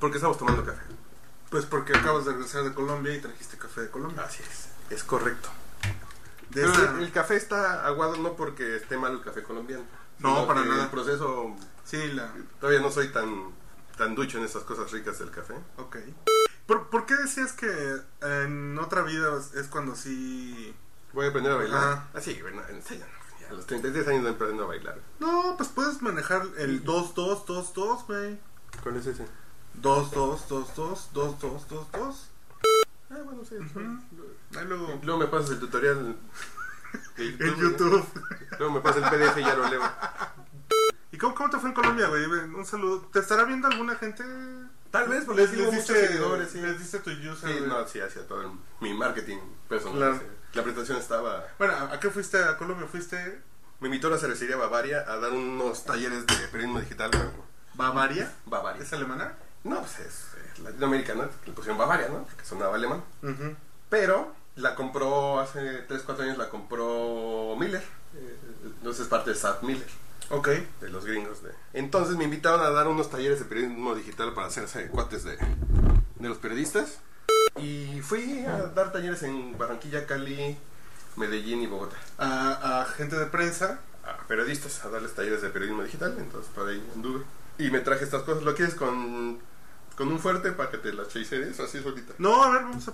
¿Por qué estamos tomando café? Pues porque acabas de regresar de Colombia y trajiste café de Colombia. Así es. Es correcto. De Pero esa- el, el café está aguado no porque esté mal el café colombiano. No, sino para que nada. El proceso, Sí, la... todavía no soy tan, tan ducho en esas cosas ricas del café. Ok. ¿Por, por qué decías que en otra vida es cuando sí... Voy a aprender a bailar. Ajá. Ah, sí, bueno, enséñanos. Ya a los 33 años no aprendo a bailar. No, pues puedes manejar el 2-2-2-2, güey. ¿Cuál es ese? 2-2-2-2, 2-2-2-2. Ah, bueno, sí. Ahí luego... Luego me pasas el tutorial de En ¿no? YouTube. Luego me pasas el PDF y ya lo leo. ¿Y cómo, cómo te fue en Colombia, güey? Un saludo. ¿Te estará viendo alguna gente? Tal vez, porque les, les muchos diste, seguidores, sí. les diste tu user. Sí, no, sí, hacía todo el- mi marketing personal. Claro. La presentación estaba... Bueno, ¿a a qué fuiste a Colombia? ¿Fuiste Me invitó a la cervecería Bavaria a dar unos talleres de periodismo digital. pero- Bavaria? Bavaria. ¿Es alemana? No, pues es, es Latinoamérica, ¿no? Le pusieron Bavaria, ¿no? Porque sonaba alemán. Pero la compró hace 3, 4 años, la compró Miller. Eh, Entonces es parte de Sat Miller, Ok. de los gringos. De... Entonces me invitaron a dar unos talleres de periodismo digital para hacerse cuates de, de los periodistas. Y fui a dar talleres en Barranquilla, Cali, Medellín y Bogotá. A, a gente de prensa. A periodistas, a darles talleres de periodismo digital. Entonces por ahí anduve. Y me traje estas cosas. ¿Lo quieres con, con un fuerte para que te las chasees así solita? No, a ver, vamos a...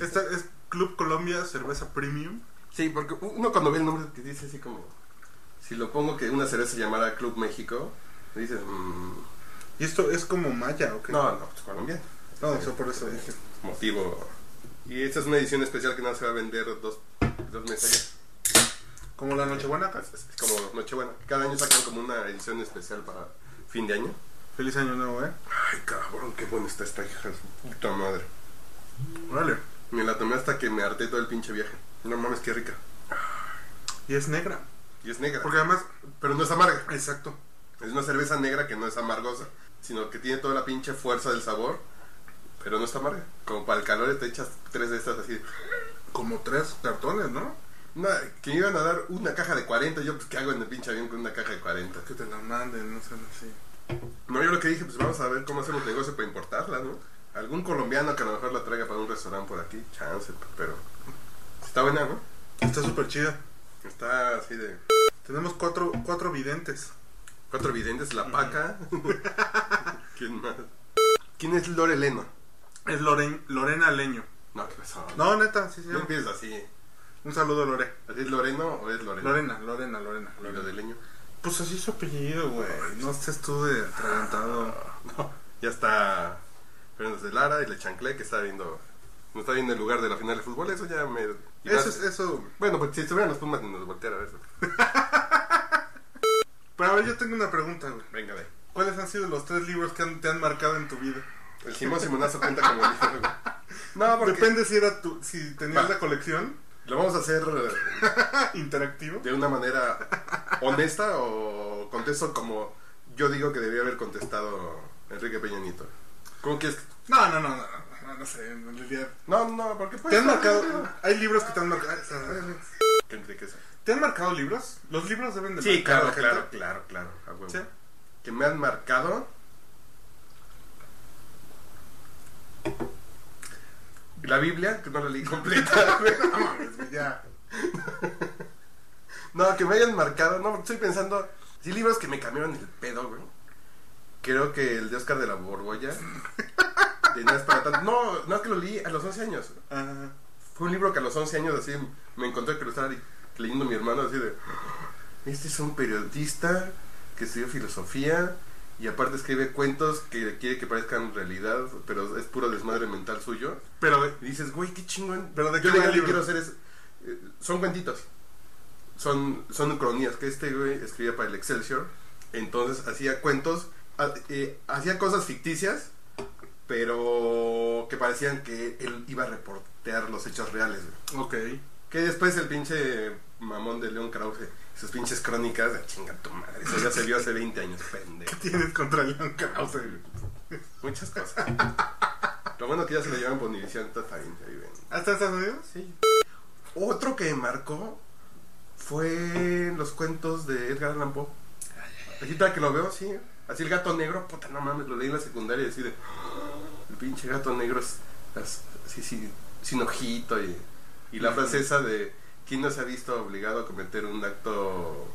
Esta es Club Colombia Cerveza Premium. Sí, porque uno cuando ve el nombre que dice así como... Si lo pongo que una cerveza se llamara Club México, dices... mm, ¿Y esto es como maya o qué? no, no, pues colombiano. No, o sea, por eso dije. Motivo... Y esta es una edición especial que no se va a vender dos, dos meses. Como la Nochebuena. Es, es como Nochebuena. Cada año sacan como una edición especial para fin de año. Feliz año nuevo, ¿eh? Ay, cabrón, qué buena está esta hija puta madre. Órale. Me la tomé hasta que me harté todo el pinche viaje. No mames, qué rica. Y es negra. Y es negra. Porque además... Pero no es amarga. Exacto. Es una cerveza negra que no es amargosa, sino que tiene toda la pinche fuerza del sabor, pero no está amarga. Como para el calor te echas tres de estas así. Como tres cartones, ¿no? No, que me iban a dar una caja de 40, yo pues ¿qué hago en el pinche avión con una caja de 40? Que te la manden, no sé, así. No, yo lo que dije, pues vamos a ver cómo hacemos negocio para importarla, ¿no? Algún colombiano que a lo mejor la traiga para un restaurante por aquí, chance, pero... Está buena, ¿no? Está súper chida. Está así de... Tenemos cuatro, cuatro videntes. Cuatro videntes, la paca. ¿Quién más? ¿Quién es Loreleno? Es Loren, Lorena Leño. No, ¿qué pasó? No, neta, sí, sí. No empieces así. Un saludo, Lore. ¿Así es Loreno o es Loreno? Lorena, Lorena, Lorena. ¿Y lo Lorena. de leño? Pues así su apellido, güey. No estés tú de atragantado. No, ya está Fernández de Lara y le chanclé que está viendo. No está viendo el lugar de la final de fútbol, eso ya me. Eso es eso. Bueno, pues si estuvieran los Pumas nos volteara a ver eso. Pero a ver, yo tengo una pregunta, güey. Venga, de. ¿Cuáles han sido los tres libros que han- te han marcado en tu vida? El Simón Simonazo cuenta como libro, güey. No, porque Depende si era tu, si tenías Va. la colección lo vamos a hacer interactivo. de una manera honesta o contesto como yo digo que debía haber contestado Enrique Peña Nieto. ¿Cómo quieres? que- No, no, no, no, no, no, no sé, en realidad. No, no, porque pues. ¿Te han marcado? Hay libros que te han marcado. ¿Qué enriquece? ¿Te han marcado libros? Los libros deben de Sí, claro, claro, claro, claro. Que me han marcado. La Biblia, que no la leí completa, güey. No mames, güey, ya. No, que me hayan marcado. No, estoy pensando. Sí, libros que me cambiaron el pedo, güey. Creo que el de Oscar de la Borgoya. De nada es para tanto. No, no es que lo leí a los 11 años. Ajá. Fue un libro que a los 11 años así me encontré que lo estaba leyendo mi hermano así de... Este es un periodista que estudió filosofía y aparte escribe cuentos que quiere que parezcan realidad, pero es puro desmadre mental suyo. Pero, Y dices, güey, qué chingón. ¿Pero de Yo qué va lo que quiero hacer es... eh, son cuentitos. Son, son cronías que este güey escribía para el Excelsior. Entonces hacía cuentos, eh, hacía cosas ficticias, pero que parecían que él iba a reportear los hechos reales. güey. ok. Que después el pinche mamón de León Krause, sus pinches crónicas, de chinga tu madre. Eso ya se vio hace 20 años, pendejo. ¿Qué tienes contra León Krause? Muchas cosas. Lo bueno que ya se lo llevan por Univisión, todo está bien, ahí ven. ¿Hasta Estados Unidos? Sí. Otro que marcó fue los cuentos de Edgar Allan Poe. Ahorita que lo veo, sí. Así el gato negro, puta, no mames, lo leí en la secundaria y así de. El pinche gato negro es. es- sí, sí, sin ojito y. Y la frase esa de. ¿Quién no se ha visto obligado a cometer un acto.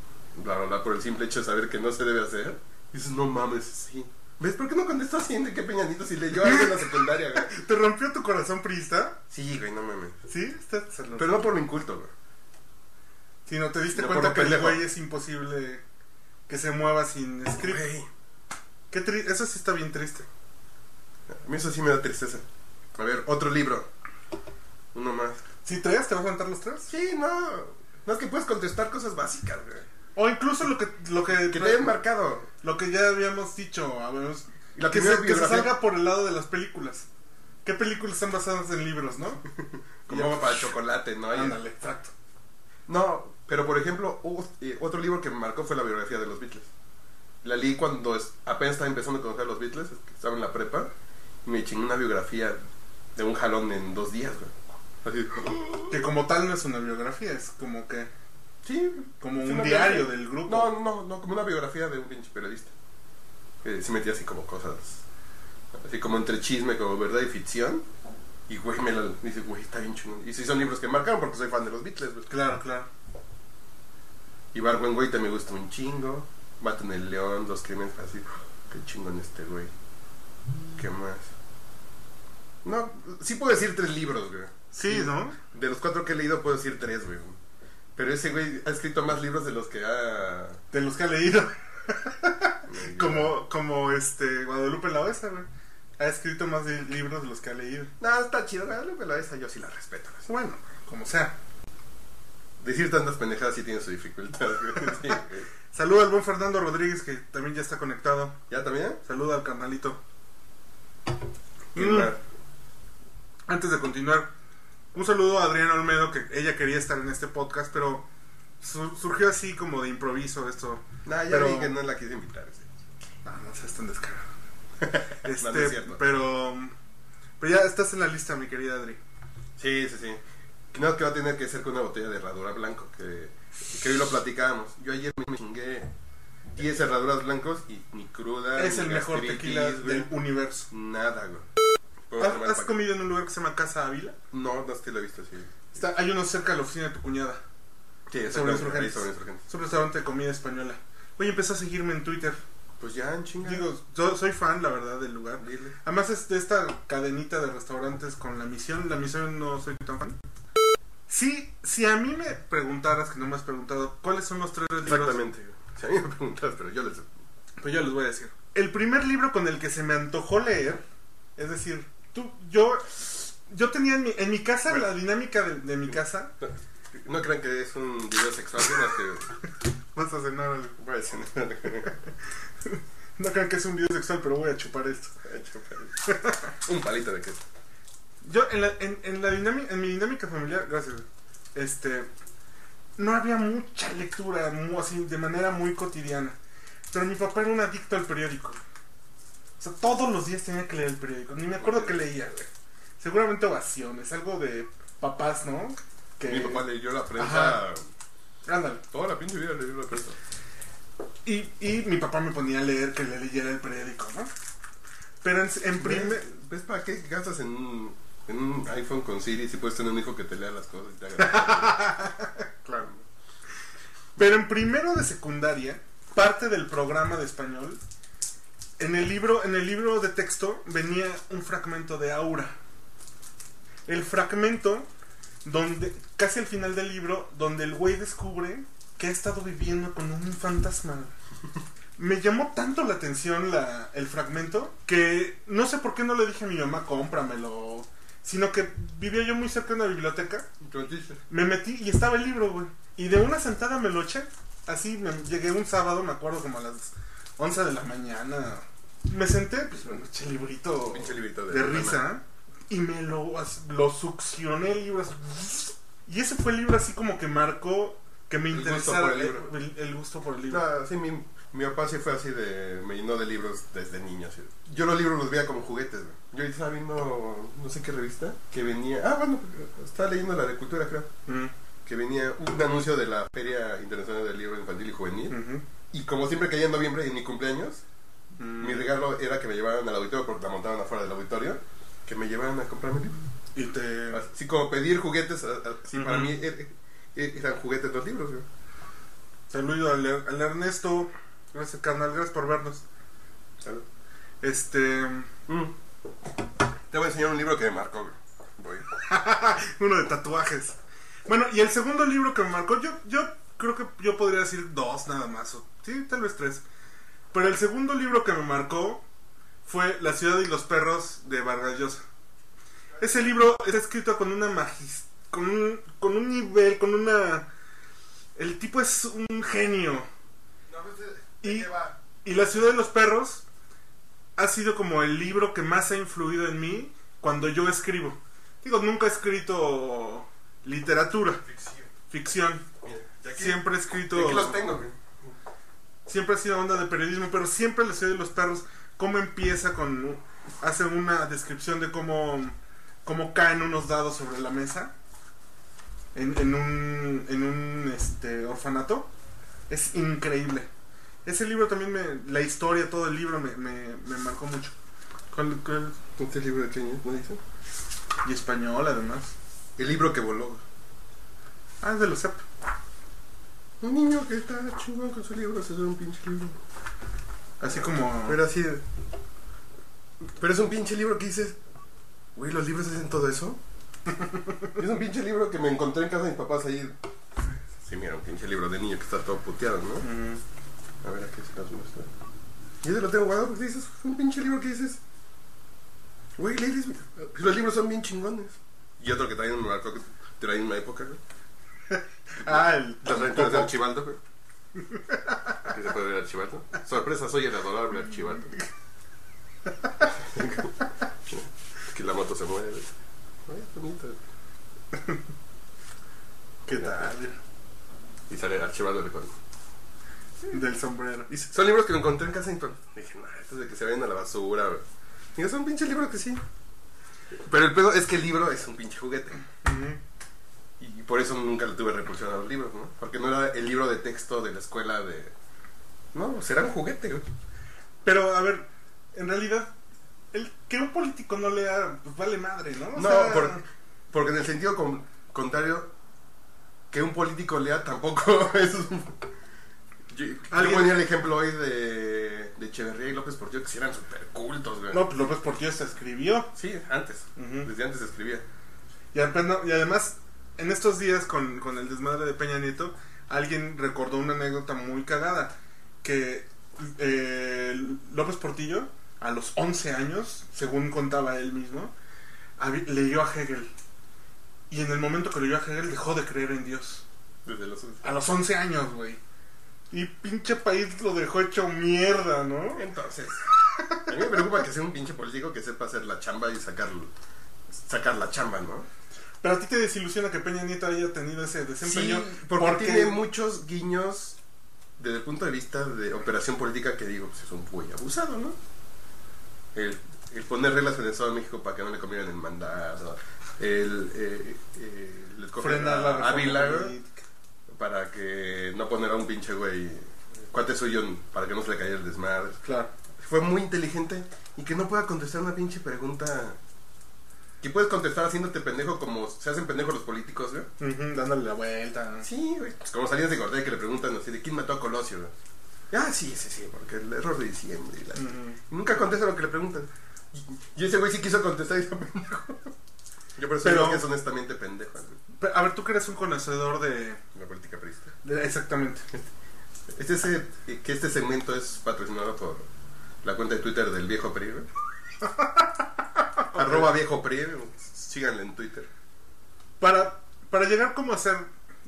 bla, bla, bla, por el simple hecho de saber que no se debe hacer? Y dices, no mames, sí. ¿Ves por qué no contestó así Enrique Peñanito si leyó algo en la secundaria, güey? ¿Te rompió tu corazón priista? Sí, güey, no mames. ¿Sí? Está- Pero no por lo inculto, güey. Si no te diste No, cuenta que el güey es imposible que se mueva sin script. Güey, Qué tri- Eso sí está bien triste. a mí eso sí me da tristeza. A ver, otro libro. Uno más. Si traes, ¿te vas a contar los tres? Sí, no. No es que puedes contestar cosas básicas, güey. O incluso lo que, lo que, Que te hayan marcado. lo que ya habíamos dicho, Y la que, se, que se salga por el lado de las películas. ¿Qué películas están basadas en libros, no? Como para chocolate, ¿no? Ándale, exacto. No, pero por ejemplo, eh, otro libro que me marcó fue la biografía de los Beatles. La leí cuando es- apenas estaba empezando a conocer a los Beatles, estaba en la prepa, y me chingué una biografía de un jalón en dos días, güey. Así, Que como tal no es una biografía, es como que sí. como un diario biografía. del grupo. No, no, no, como una biografía de un pinche periodista. Que sí metía así como cosas, así como entre chisme, como verdad y ficción. Y güey, me lo dice, güey, está bien chingón. Y sí son libros que marcaron porque soy fan de los Beatles, güey. Claro, claro. Y Barwen güey también me gusta un chingo. Matan el león, dos crímenes, así. Qué chingón este güey. ¿Qué más? No, sí puedo decir tres libros, güey. Sí, ¿no? De los cuatro que he leído puedo decir tres, güey. Pero ese güey ha escrito más libros de los que ha... De los que ha leído. como, como este Guadalupe la Oesa, güey. Ha escrito más de libros de los que ha leído. No, está chido, güey. Pero esa yo sí la respeto. güey. Bueno, como sea. Decir tantas pendejadas sí tiene su dificultad, güey. Sí, güey. Saluda al buen Fernando Rodríguez que también ya está conectado. ¿Ya también? Saluda al carnalito. ¿Quién Mm. Antes de continuar, un saludo a Adriana Olmedo, que ella quería estar en este podcast, pero su- surgió así como de improviso esto. Nah, ya Pero- vi que no la quise invitar. sí. No, no seas tan descarado. No, no es Este, cierto. pero, pero ya estás en la lista, mi querida Adri. Sí, sí, sí. No, que va a tener que ser con una botella de herradura blanco, que, que hoy lo platicábamos. Yo ayer me chingué 10 herraduras blancos y ni cruda. Es ni el mejor tequila del universo. Nada, güey. ¿Has, comido en un lugar que se llama Casa Ávila? No, no es que lo he visto, sí. Está, hay uno cerca de la oficina de tu cuñada. Sí, Sobre insurgentes. sobre insurgentes. Es un restaurante de comida española. Oye, empezó a seguirme en Twitter. Pues ya, en chinga. Digo, yo soy fan, la verdad, del lugar. Dile. Además es de esta cadenita de restaurantes con la misión. La misión no soy tan fan. Sí, si a mí me preguntaras, que no me has preguntado, ¿cuáles son los tres libros? Exactamente. Si a mí me preguntas, pero yo les... Pues yo les voy a decir. El primer libro con el que se me antojó leer, es decir, tú, yo, yo tenía en mi, en mi casa, Bueno. la dinámica de, de mi casa, No crean que es un video sexual, que... vas a cenar, al- Voy a no crean que es un video sexual, pero voy a chupar esto. un palito de queso. Yo, en la, en, en la dinámica, en mi dinámica familiar, gracias, este, no había mucha lectura, así, de manera muy cotidiana. Pero mi papá era un adicto al periódico. O sea, todos los días tenía que leer el periódico. Ni me acuerdo qué leía, güey. Seguramente ovaciones, algo de papás, ¿no? Que... Mi papá leyó la prensa... Ándale. Toda la pinche vida leyó la prensa. Y, y mi papá me ponía a leer que le leyera el periódico, ¿no? Pero en, en primer... ¿Ves, ¿Ves para qué gastas en un, en un iPhone con Siri si puedes tener un hijo que te lea las cosas y te haga... Claro. Pero en primero de secundaria, parte del programa de español, en el libro, en el libro de texto venía un fragmento de Aura. El fragmento donde, casi al final del libro, donde el güey descubre que ha estado viviendo con un fantasma. Me llamó tanto la atención la, el fragmento que no sé por qué no le dije a mi mamá, cómpramelo. Sino que vivía yo muy cerca de una biblioteca me metí y estaba el libro, güey. Y de una sentada me lo eché. Así, me, llegué un sábado, me acuerdo, como a las 11 de la mañana. Me senté, pues me eché el librito pinche librito de, de risa. Y me lo, lo succioné el libro. así, y ese fue el libro así como que marcó que me El gusto interesara por el libro. el, el gusto por el libro. No, sí, mi, mi papá sí fue así de... Me llenó de libros desde niño. así. Yo los libros los veía como juguetes. Yo estaba viendo, no sé qué revista, que venía... Ah, bueno, estaba leyendo la de cultura, creo. Mm, Que venía un anuncio de la Feria Internacional del Libro Infantil y Juvenil. Y como siempre caía en noviembre, en mi cumpleaños, Mm. Mi regalo era que me llevaran al auditorio porque la montaban afuera del auditorio. Que me llevaran a comprarme libros. Y te... Así como pedir juguetes, a- a- sí, para mí er- er- eran juguetes los libros. güey. Saludo al, al Ernesto. Gracias, carnal. Gracias por vernos. ¿Sabes? Este... Mm. Te voy a enseñar un libro que me marcó. güey. Voy. Uno de tatuajes. Bueno, y el segundo libro que me marcó, yo, yo creo que yo podría decir dos nada más. o- sí, tal vez tres. Pero el segundo libro que me marcó fue La ciudad y los perros de Vargas Llosa. Ese libro está escrito con una magis con un, con un nivel, con una... El tipo es un genio. Y- Y La ciudad de los perros ha sido como el libro que más ha influido en mí cuando yo escribo. Digo, nunca he escrito literatura, ficción. Mira, aquí- Siempre he escrito... Aquí los tengo. güey. Siempre ha sido onda de periodismo, pero siempre La ciudad de los perros, cómo empieza con... Hace una descripción de cómo, cómo caen unos dados sobre la mesa en, en un, en un este, orfanato. Es increíble. Ese libro también me... La historia, todo el libro me, me, me marcó mucho. ¿Cuál- cuál? ¿Este libro de qué año? ¿No dice? Y español, además. El libro que voló. Ah, es de los CEP. Un niño que está chingón con su libro, se hace un pinche libro. Así como... Pero así de- Pero es un pinche libro que dices, güey, ¿los libros hacen todo eso? es un pinche libro que me encontré en casa de mis papás ahí. Sí, mira, un pinche libro de niño que está todo puteado, ¿no? Mm, A ver, aquí se los muestra. Y ese lo tengo guardado porque dices, es un pinche libro que dices, güey, lees, los libros son bien chingones. Y otro que también me marcó que trae en una época, güey. Ah, el... Las aventuras de Archibaldo, güey. Aquí se puede ver Archibaldo. Sorpresa, soy el adorable Archibaldo. que la moto se mueve. Ay. ¿Qué tal? Y sale Archibaldo de con. Del sombrero. Y son libros que encontré en casa y dije, no, estos de que se vayan a la basura. güey". Digo, son pinches libros que sí. Pero el pedo es que el libro es un pinche juguete. Ujú. Y por eso nunca le tuve repulsión a los libros, ¿no? Porque no era el libro de texto de la escuela de. No, será un juguete, güey. Pero, a ver, en realidad, el que un político no lea, pues vale madre, ¿no? O No, sea, por- porque en el sentido con- contrario, que un político lea tampoco es. Yo, yo ponía el ejemplo hoy de, de Echeverría y López Portillo, que sí eran súper cultos, güey. No, pues López Portillo se escribió. Sí, antes. Desde antes escribía. Y, y además, en estos días con, con el desmadre de Peña Nieto, alguien recordó una anécdota muy cagada. Que eh, López Portillo, a los 11 años, según contaba él mismo, leyó a Hegel. Y en el momento que leyó a Hegel dejó de creer en Dios. Desde los... A los 11 años, güey. Y pinche país lo dejó hecho mierda, ¿no? Entonces, a mí me preocupa que sea un pinche político que sepa hacer la chamba y sacar, sacar la chamba, ¿no? Pero a ti te desilusiona que Peña Nieto haya tenido ese desempeño. Sí, porque, tiene muchos guiños desde el punto de vista de operación política que digo, pues es un muy abusado, ¿no? El, el poner reglas en el Estado de México para que no le comieran el mandado, el, eh, eh, el frenar la Ávila para que no poner a un pinche güey, cuate suyo, para que no se le caiga el desmadre. Claro. Fue muy inteligente y que no pueda contestar una pinche pregunta que puedes contestar haciéndote pendejo como se hacen pendejos los políticos, güey. Dándole la vuelta. Sí, güey. Pues como Salinas de Gortari que le preguntan así de quién mató a Colosio, güey. Ah, sí, sí, sí, porque el error de diciembre. la- nunca contesta lo que le preguntan. Y, ese güey sí quiso contestar y dijo pendejo. Yo por eso Pero- digo que es honestamente pendejo. Pero, A ver, tú que eres un conocedor de... La política prista. de- exactamente. Este es, eh, que este segmento es patrocinado por la cuenta de Twitter del viejo PRI, güey. Arroba viejo PRI, síganle en Twitter. Para, para llegar como a ser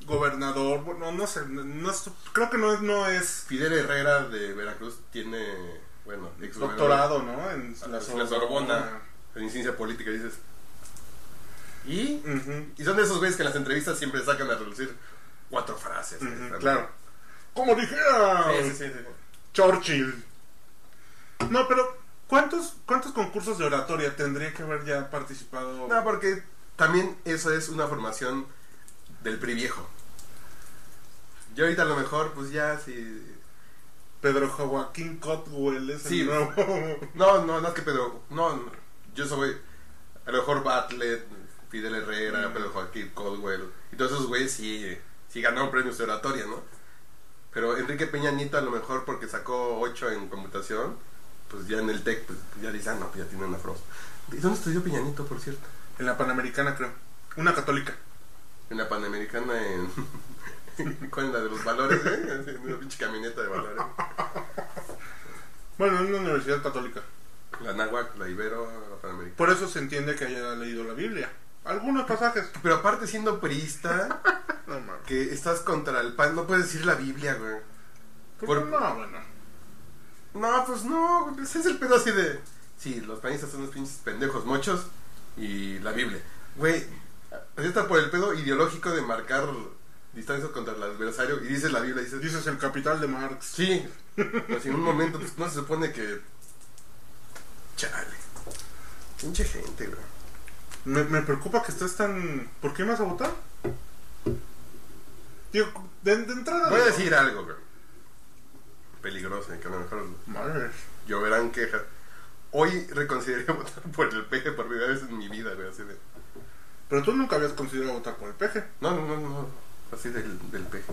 gobernador, bueno, no sé, no es- creo que no es, no es Fidel Herrera de Veracruz tiene, bueno, ex doctorado, ¿no? En En la Sorbona, en ciencia política, dices. ¿Y? Y son de esos güeyes que en las entrevistas siempre sacan a relucir cuatro frases. claro. Como dijera Sí, sí, sí, sí. Churchill. No, pero ¿cuántos, ¿cuántos concursos de oratoria tendría que haber ya participado? No, porque también eso es una formación del PRI viejo. Yo ahorita a lo mejor, pues ya si... Pedro Joaquín Cotwell es Sí. el nuevo. No, no, no es que Pedro. No, no, yo soy. A lo mejor Bartlett, Fidel Herrera, Pedro Joaquín Caldwell. Y todos esos güeyes sí, sí ganaron premios de oratoria, ¿no? Pero Enrique Peña Nieto, a lo mejor porque sacó 8 en computación, pues ya en el TEC, pues ya dice, ah, no, pues ya tiene una frost. ¿Y dónde estudió Peña Nieto, por cierto? En la Panamericana, creo. Una católica. En la Panamericana, en. ¿Cuál es la de los valores, eh? En una pinche camioneta de valores. Bueno, en una universidad católica. La Náhuac, la Ibero, la Panamericana. Por eso se entiende que haya leído la Biblia. Algunos pasajes. Pero aparte, siendo priista. No que estás contra el pan, no puedes decir la Biblia, güey. ¿Por Por- no, bueno. No, pues no, ese es el pedo así de. Sí, los panistas son unos pinches pendejos mochos y la Biblia. Güey, así está por el pedo ideológico de marcar distancia contra el adversario y dices la Biblia, dices. Dices el capital de Marx. Sí, pues en un momento, pues no se supone que. Chale. Pinche gente, güey. Me, me preocupa que estés tan... ¿Por qué me vas a votar? Digo, de, de entrada... Voy a decir algo, güey. Peligroso, que a lo mejor Madre. lloverán quejas. Hoy reconsideré votar por el PG por primera vez en mi vida, güey, así de... Pero tú nunca habías considerado votar por el peje. No, no, no, no, así del, del PG.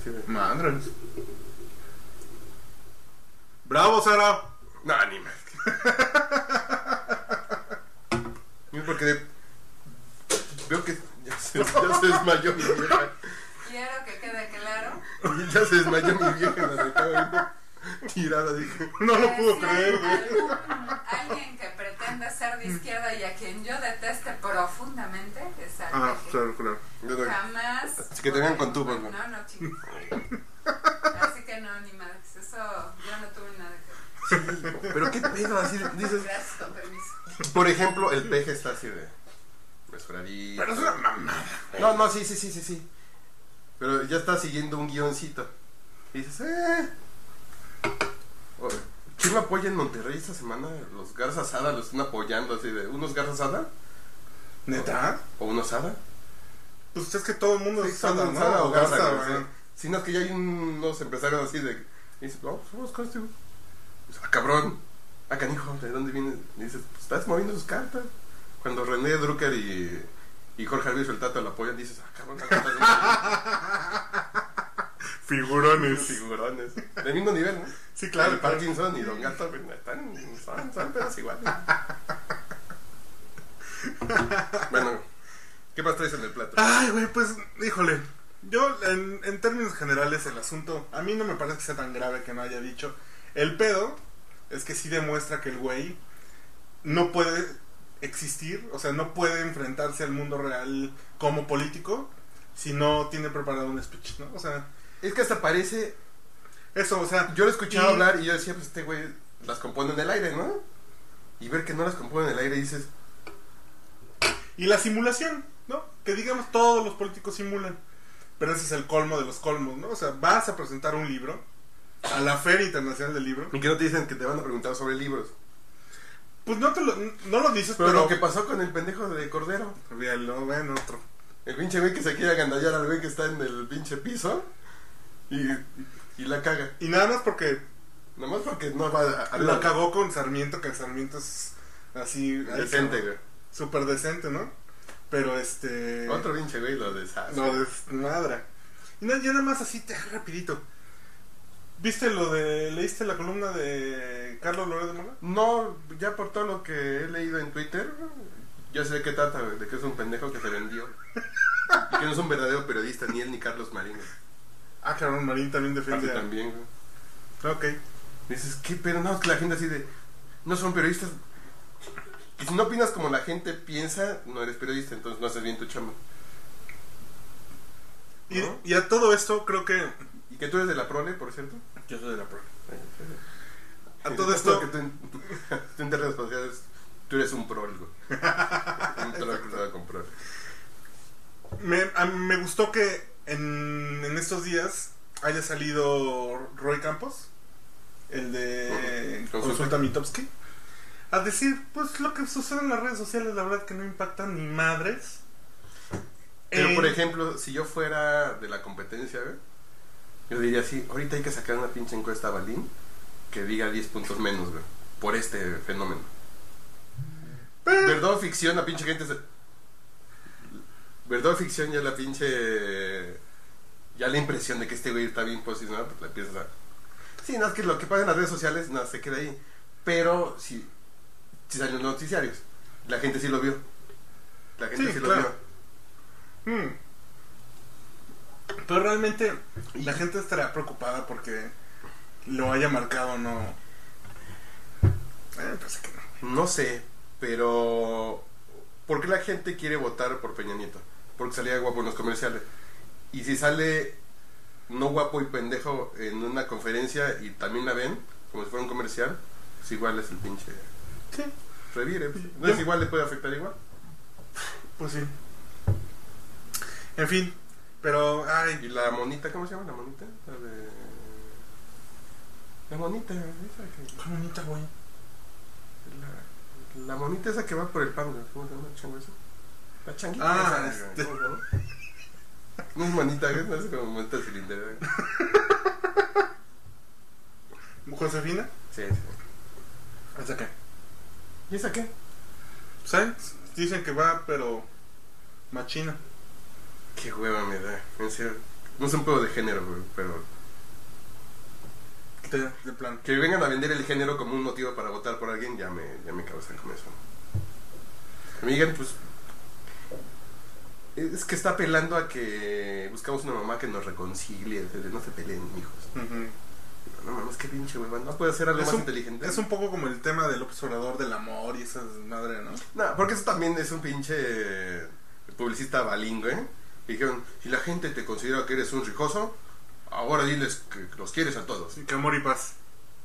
Así de... Madre. Bravo, Sara. No, ni más. Es porque de- veo que ya se, ya se desmayó mi vieja. Quiero que quede claro. Ya se desmayó mi vieja en la recámara. Tirada, dije. No lo puedo si creer, algún- alguien que pretende ser de izquierda y a quien yo deteste profundamente es al Ah, claro, claro. Yo Jamás. Así que te vean con tubos, No, ¿no? no, chicos. Así que no, ni madres. Eso yo no tuve nada que ver. Pero qué pedo, así de- dices. Gracias, con permiso. Por ejemplo, el peje está así de. Mesuradito. Pero es una mamada. No, no, sí, sí, sí, sí, sí. Pero ya está siguiendo un guioncito. Y dices, eh. O- ¿Quién lo apoya en Monterrey esta semana? Los Garza Sada lo están apoyando así de. ¿Unos Garza Sada? ¿Neta? ¿O unos Sada? Pues es que todo el mundo Sí, es Sada, ¿no? Sada o Garza, Garza, sí. Si no es que ya hay unos empresarios así de. Y dices, no, pues somos güey. Dices, Ah, cabrón. Ah, canijo, ¿de dónde viene? Y dices, pues estás moviendo sus cartas. Cuando René Drucker y, y Jorge Alvis el Tato lo apoyan, dices, ah, cabrón, Figurones. figurones. Del mismo nivel, ¿no? Sí, claro. El Parkinson y Don Gato pues, están, son, son pedos iguales. bueno, ¿qué más traes en el plato? Ay, güey, pues, híjole. Yo, en, en términos generales, el asunto, a mí no me parece que sea tan grave que no haya dicho. El pedo es que sí demuestra que el güey no puede existir, o sea, no puede enfrentarse al mundo real como político si no tiene preparado un speech, ¿no? O sea, Es que hasta parece. eso, o sea, Yo lo escuchaba Y- hablar y yo decía, pues este güey las compone en el aire, ¿no? Y ver que no las compone en el aire y dices, Y la simulación, ¿no? Que digamos todos los políticos simulan. Pero ese es el colmo de los colmos, ¿no? O sea, vas a presentar un libro a la Feria Internacional del Libro. y que no te dicen que te van a preguntar sobre libros. Pues no te lo, no lo dices, Pero pero... lo que pasó con el pendejo de Cordero. Ven otro. El pinche güey que se quiere agandallar al güey que está en el pinche piso y, y la caga. Y nada más porque Nomás porque no va a, a la cagó con Sarmiento, que Sarmiento es así... Decente, güey. Súper decente, ¿no? Pero este... Otro pinche güey lo deshace. No, desmadra. Y nada, ya nada más así, te rapidito. ¿Viste lo de... ¿Leíste la columna de Carlos Loret de Mola? No, ya por todo lo que he leído en Twitter, yo sé de qué trata, güey, de que es un pendejo que se vendió. y que no es un verdadero periodista, ni él ni Carlos Marín. güey. Ah, Carlos Marín también defiende Aparte a- también, güey. Ok. Dices, ¿qué pero No, es que la gente así de. No son periodistas. Y si no opinas como la gente piensa, no eres periodista, entonces no haces bien tu chamba. Y, ¿No? y a todo esto creo que... Y que tú eres de la prole, por cierto. Yo soy de la prueba. A todo esto... que tú, tú- redes tú eres un prol, güey. un troll a comprar. Me, a- me gustó que en, en estos días haya salido Roy Campos, el de. Consulta. Consulta Mitowski, a decir, pues lo que sucede en las redes sociales, la verdad que no impactan ni madres. Pero Eh, por ejemplo, si yo fuera de la competencia, güey, Yo diría así, ahorita hay que sacar una pinche encuesta a Balín que diga 10 puntos menos, güey, por este fenómeno. Verdad o ficción, la pinche gente se... Verdad o ficción ya la pinche... Ya la impresión de que este güey está bien posicionado, pues la empiezas a... Sí, no, es que lo que pasa en las redes sociales, no, se queda ahí. Pero si, si salen los noticiarios, la gente sí lo vio. La gente Sí, sí, claro. lo vio. Hmm. Pero realmente la gente estará preocupada porque lo haya marcado o no. Eh, que no. No sé, pero ¿por qué la gente quiere votar por Peña Nieto? Porque salía guapo en los comerciales. Y si sale no guapo y pendejo en una conferencia y también la ven, como si fuera un comercial, pues igual es el pinche Sí, revire. pues. No es igual, le puede afectar igual. pues sí. En fin, pero, Y ay, la monita, ¿cómo se llama la monita? La de... La monita, esa que... qué bonita, güey. La, la monita esa que va por el pan, güey. ¿cómo se llama? ¿Chango esa? La changuita Ah, esa, este. ¿cómo se llama? No es manita, güey, no es como monita cilindrera. ¿Josefina? Sí, sí. ¿Esa qué? ¿Y esa qué? ¿Sabes? Dicen que va, pero machina. Qué hueva me da, en serio. No es un pedo de género, güey, pero... De, de plan. Que vengan a vender el género como un motivo para votar por alguien, ya me, ya me causan con eso. Que me digan, pues... Es que está apelando a que buscamos una mamá que nos reconcilie, no se peleen, hijos. Ujú. No mames, qué pinche hueva, no puede ser algo Es más un, inteligente. es un poco como el tema del observador del amor y esa madre, ¿no? No, porque eso también es un pinche publicista balingüe. Y dijeron, si la gente te considera que eres un rijoso, ahora diles que los quieres a todos. Que amor y paz.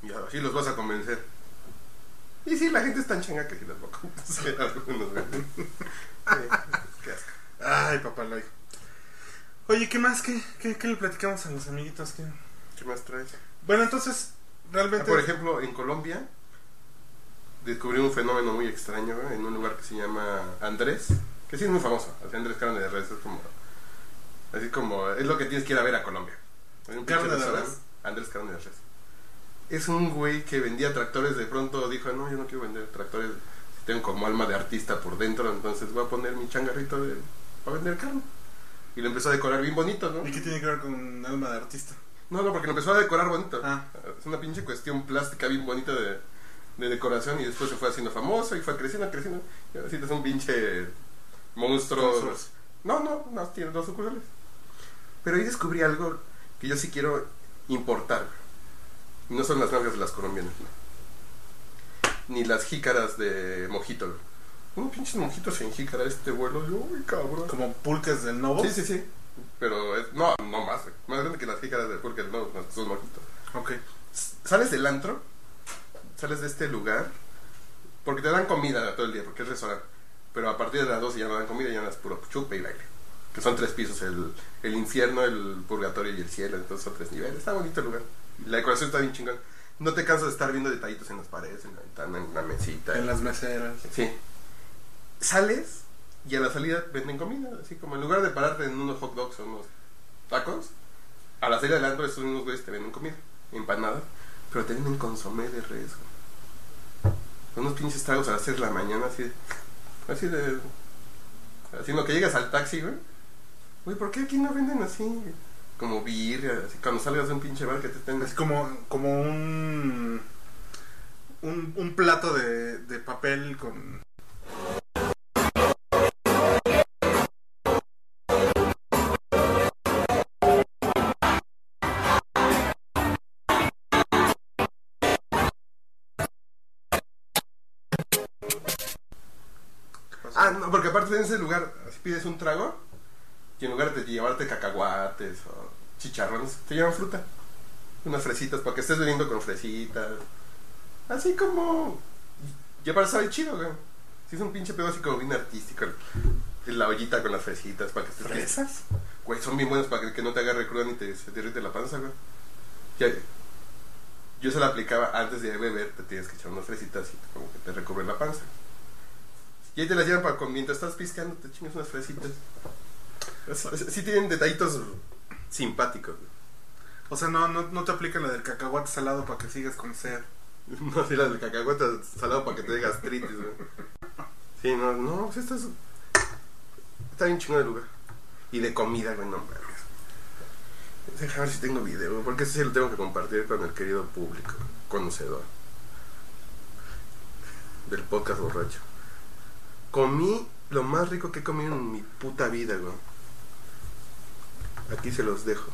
Y así los vas a convencer. Y sí, la gente es tan changa que sí las va a convencer qué asco. Ay, papá Loy. Oye, ¿qué más? ¿Qué, qué, qué le platicamos a los amiguitos? ¿Qué? ¿Qué más traes? Bueno, entonces, realmente... Por ejemplo, en Colombia descubrí un fenómeno muy extraño en un lugar que se llama Andrés, que sí es muy famoso. Andrés Carne de Res es como. Así como. Es lo que tienes que ir a ver a Colombia. Hay un ¿Carne pinche de restaurante, res? Andrés de Res. Es un güey que vendía tractores. De pronto dijo: No, yo no quiero vender tractores. Tengo como alma de artista por dentro, entonces voy a poner mi changarrito de, para vender carne. Y lo empezó a decorar bien bonito, ¿no? ¿Y qué tiene que ver con alma de artista? No, no, porque lo empezó a decorar bonito. Ah. Es una pinche cuestión plástica bien bonita de, de decoración y después se fue haciendo famoso y fue creciendo, creciendo. Y ahora sí es un pinche monstruo. No, no, no, tiene dos sucursales. Pero ahí descubrí algo que yo sí quiero importar. No son las nalgas de las colombianas, no. Ni las jícaras de mojito. Unos pinches mojitos en jícara este vuelo. Yo, uy, cabrón. Como pulques del Novo. Sí, sí, sí. Pero es, no, no más, güey. Más grande que las jícaras de pulque, no, no, son mojitos. Ok. Sales del antro, sales de este lugar, porque te dan comida todo el día, porque es restaurante. Pero a partir de las 12 ya no dan comida, ya no es puro chupe y baile. Que son tres pisos, el, el infierno, el purgatorio y el cielo, entonces son tres niveles. Está bonito el lugar. La decoración está bien chingón. No te cansas de estar viendo detallitos en las paredes, en la ventana, en la mesita. En las meseras. Sí. Sales y a la salida venden comida, así como en lugar de pararte en unos hot dogs o unos tacos, a la salida del antro estos unos güeyes te venden comida, empanada, pero te venden consomé de res. Unos pinches tragos a las 6 de la mañana, así de, así de, así en lo que llegas al taxi, güey. Güey, ¿por qué aquí no venden así? Como birria, así cuando salgas de un pinche bar que te estén Es como, como un, un. Un plato de, de papel con. Ah, no, porque aparte en ese lugar, si pides un trago, y en lugar de llevarte cacahuates o chicharrones, te llevan fruta. Unas fresitas, para que estés bebiendo con fresitas. Así como. Ya para saber chido, güey. Si es un pinche pedo así como bien artístico. La ollita con las fresitas, para que estés. ¿Fresas? Güey, son bien buenas para que, no te agarre cruda ni te, se te irrite la panza, güey. Ya- yo se la aplicaba antes de beber, te tienes que echar unas fresitas y como que te recubre la panza. Y ahí te las llevan para cuando mientras estás piscando te chingas unas fresitas. Sí tienen detallitos simpáticos. O sea, no, no, no te aplican la del cacahuate salado para que sigas con sed. No, sí, la del cacahuete salado para que te dé gastritis, güey. Sí, no, no, pues esto es... Está bien chingón el lugar. Y de comida, güey, no mames. Deja ver si tengo video, porque eso sí lo tengo que compartir con el querido público, conocedor. Del podcast borracho. Comí lo más rico que he comido en mi puta vida, güey. Aquí se los dejo.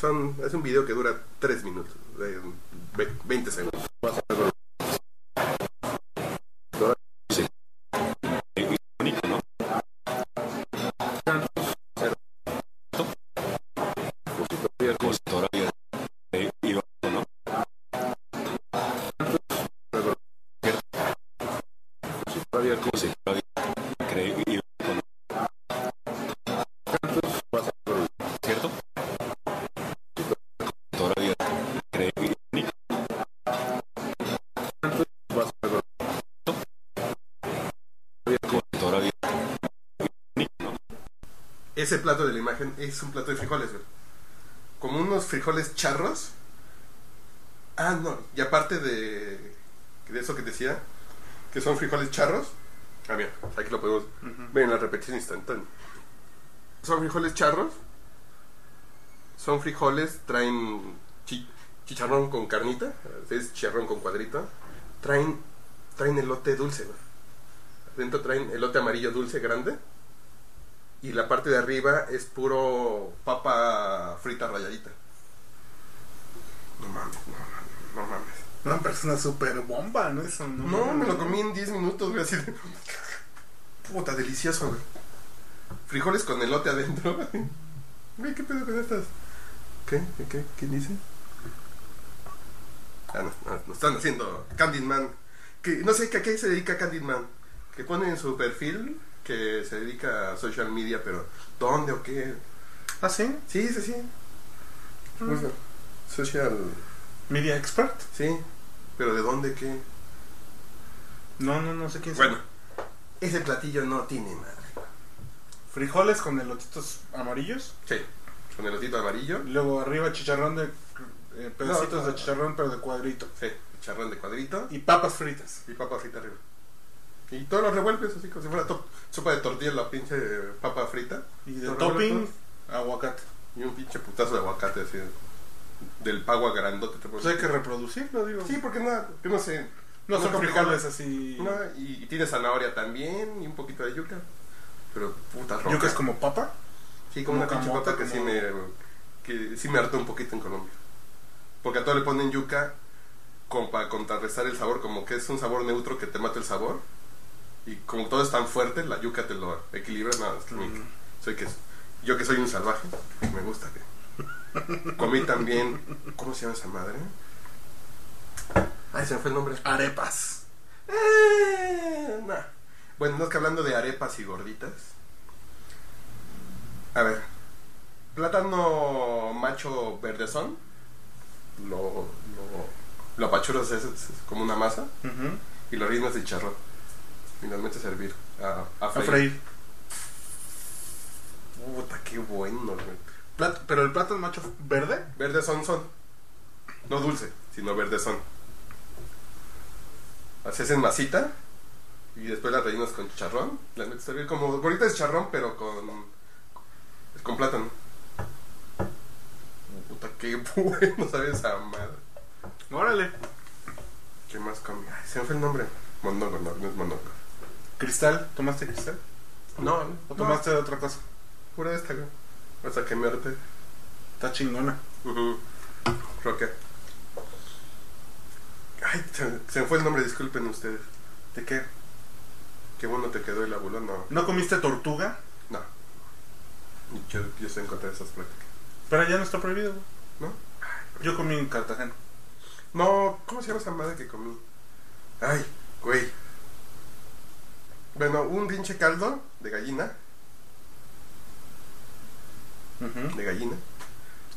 Son, es un video que dura 3 minutos, de ve- 20 segundos. Plato de la imagen es un plato de frijoles, güey. Como unos frijoles charros. Ah, no. Y aparte de, de eso que decía, que son frijoles charros. Ah, mira, aquí lo podemos ver en la repetición instantánea. Son frijoles charros. Son frijoles, traen chi- chicharrón con carnita. Es chicharrón con cuadrito. Traen, traen elote dulce, güey. Dentro traen elote amarillo dulce grande. Y la parte de arriba es puro papa frita rayadita. No mames, no mames, no mames. Una persona súper bomba, ¿no? Eso, ¿no? No, me lo comí en 10 minutos, güey, así de... Puta, delicioso, güey. Frijoles con elote adentro. Güey, ¿qué pedo con estas? ¿Qué? ¿Qué? ¿Qué? ¿Quién dice? Ah, no, no, nos están haciendo Candyman. Que, no sé, ¿a qué se dedica Candyman? Que pone en su perfil que se dedica a social media, pero ¿dónde o qué? ¿Ah, sí? Sí, sí, sí. ¿Cómo se llama? Social... ¿Media expert? Sí, pero ¿de dónde qué? No, no, no sé quién Bueno, sea. ese platillo no tiene madre. Frijoles con elotitos amarillos. Sí, con el otito amarillo. Luego arriba chicharrón de... eh, pedacitos No, no, de chicharrón, pero de cuadrito. Sí, charrón de cuadrito Y papas fritas. y papa frita arriba. Y todo lo revuelves así como si fuera sopa de tortilla, la pinche papa frita. Y de topping, aguacate. Y un pinche putazo de aguacate así. Del pagua grandote. te Pues hay que reproducirlo, digo. Sí, porque no, que no sé. no son complicado. frijoles así. No, y, y tiene zanahoria también y un poquito de yuca. Pero puta roja. Yuca es como papa. Sí, como una pinche camote, papa que sí me que sí me hartó un poquito en Colombia. Porque a todo le ponen yuca como para contrarrestar el sabor, como que es un sabor neutro que te mata el sabor. Y como todo es tan fuerte, la yuca te lo equilibra. No, es mi- soy que yo que soy un salvaje, me gusta que comí también, ¿cómo se llama esa madre? Ay, se me fue el nombre. Arepas. Eh, nah. Bueno, no es que hablando de arepas y gorditas. A ver, plátano macho verdezón. Lo, lo, lo apachuras es, es como una masa y lo rellenas de charrón. Finalmente servir a, a A freír. freír. Puta, qué bueno. Plat- pero el plátano macho verde. Verde son son. No dulce, sino verde son. Haces en masita y después la rellenas con chicharrón. La metes a hervir como bolitas de chicharrón, pero con, con plátano. Puta, qué bueno, ¿sabes? Esa madre. Órale. ¿Qué más comí? Ay, se me fue el nombre. Mondongo, no, no es mondongo. Cristal. ¿Tomaste cristal? No, ¿O tomaste de otra cosa? Pura esta, güey. Hasta que me harté. Está chingona. Ujú. Roque. Ay, se, se me fue el nombre, disculpen ustedes. ¿De qué? Qué bueno te quedó el abuelo, no. ¿No comiste tortuga? No. Yo, yo estoy en contra de esas prácticas. Pero ya no está prohibido. güey. ¿No? Yo comí en Cartagena. No, ¿cómo se llama esa madre que comí? Ay, güey. Bueno, un pinche caldo de gallina. De gallina.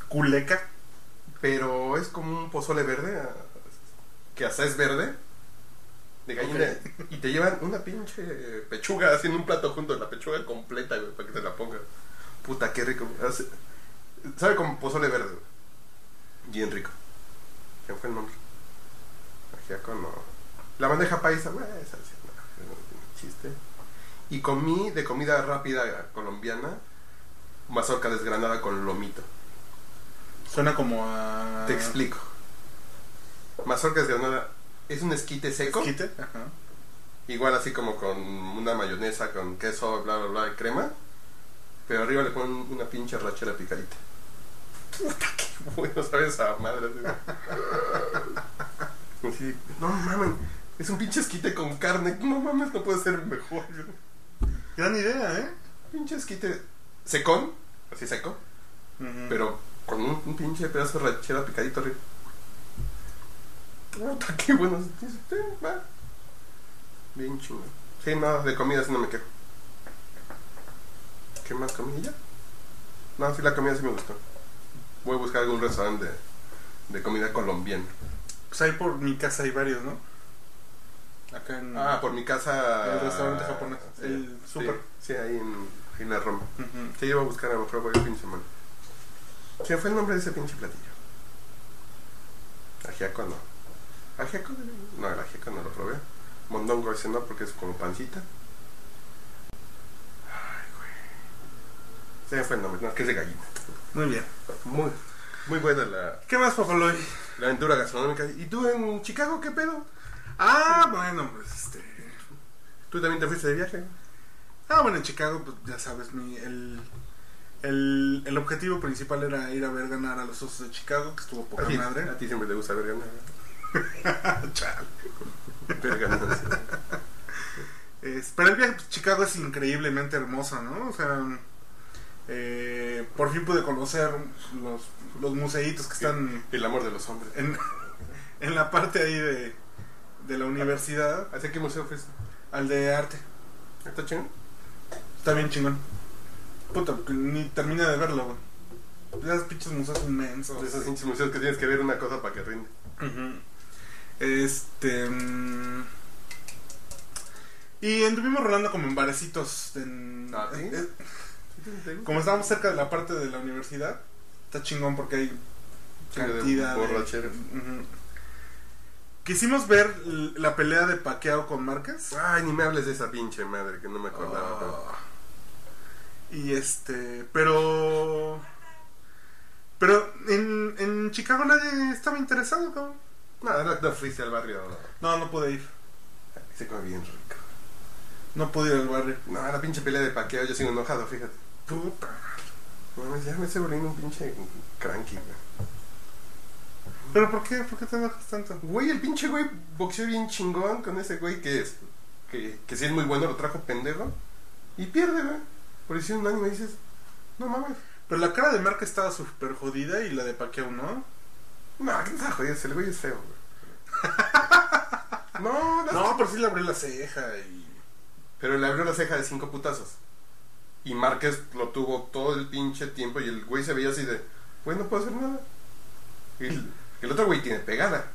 Culeca. Pero es como un pozole verde. ah, Que hasta es verde. De gallina. Y te llevan una pinche pechuga en un plato junto. La pechuga completa, güey, para que te la pongas. Puta, qué rico. Hace- Sabe como pozole verde, güey. Bien rico. ¿Qué fue el nombre? Ajiaco no. La bandeja paisa, güey, esa chiste. Y comí de comida rápida colombiana mazorca desgranada con lomito. Suena como a. Te explico. Mazorca desgranada es un esquite seco. ¿Quite? Ajá. Igual así como con una mayonesa, con queso, bla, bla, bla, crema. Pero arriba le ponen una pinche rachera picadita. Puta, qué bueno, ¿sabes? A madre. no mames, es un pinche esquite con carne. No mames, no puede ser mejor. Gran idea, ¿eh? Pinche esquite secón, así seco, pero con un, un pinche pedazo de rachera picadito arriba. Puta, qué bueno. Bien chingón. Sí, no, de comida sí no me quejo. ¿Qué más comí ya? No, sí, la comida sí me gustó. Voy a buscar algún restaurante de, de comida colombiana. Pues ahí por mi casa hay varios, ¿no? Acá en. Ah, por mi casa. El restaurante japonés, Sí, el sí, súper. Sí, ahí en, en la Roma. Sí, iba a buscar a lo mejor voy el fin de semana. ¿Qué fue el nombre de ese pinche platillo? Ajiaco no. ¿Ajiaco? No, el ajiaco no lo probé. Mondongo ese no, porque es como pancita. Ay, güey. Se me fue el nombre, no, que es de gallina. Muy bien. Muy, muy buena la, ¿Qué más, Papaloy? la aventura gastronómica. ¿Y tú en Chicago qué pedo? Ah, bueno, pues este. ¿Tú también te fuiste de viaje? Ah, bueno, en Chicago, pues ya sabes, mi, el, el, el objetivo principal era ir a ver ganar a los Osos de Chicago, que estuvo poca ti, madre. a ti siempre te gusta ver ganar. Chale. Ver ganar. Es- pero el viaje a Chicago es increíblemente hermoso, ¿no? O sea, eh, por fin pude conocer los, los museitos que están El amor de los hombres. en, en la parte ahí de, de la universidad, ¿Hacia qué museo fuiste? al de arte. ¿Está chingón? Está bien chingón. Puta, ni termina de verlo, güey. Esos pinches museos inmensos. De esos pinches museos que tienes que ver una cosa para que rinde. Este. mm, y anduvimos rolando como en barecitos. En, ¿Ah, sí? como estábamos cerca de la parte de la universidad, está chingón porque hay de cantidad de. Quisimos ver la pelea de Paqueado con Márquez. Ay, ni me hables de esa pinche madre que no me acordaba. Ah. pero- Y este, pero. Pero en, en Chicago nadie estaba interesado, cabrón. No, no, no fuiste al barrio. No, no pude ir. Se come bien rico. No pude ir al barrio. No, la pinche pelea de paqueo, yo sigo enojado, fíjate. Puta. No, ya me estoy volviendo un pinche cranky, güey. ¿Pero por qué? ¿Por qué te enojas tanto? Güey, el pinche güey boxeó bien chingón con ese güey que es. Que, que sí es muy bueno, lo trajo pendejo. Y pierde, güey. Por decir un año me dices, no mames. Pero la cara de Márquez estaba súper jodida y la de Paqueo no. No, ¿qué te vas a joder? El güey es feo, güey. No, no, No, pero sí le abrió la ceja y. Pero le abrió la ceja de cinco putazos. Y Márquez lo tuvo todo el pinche tiempo y el güey se veía así de, güey, no puedo hacer nada. Y el, otro güey tiene pegada.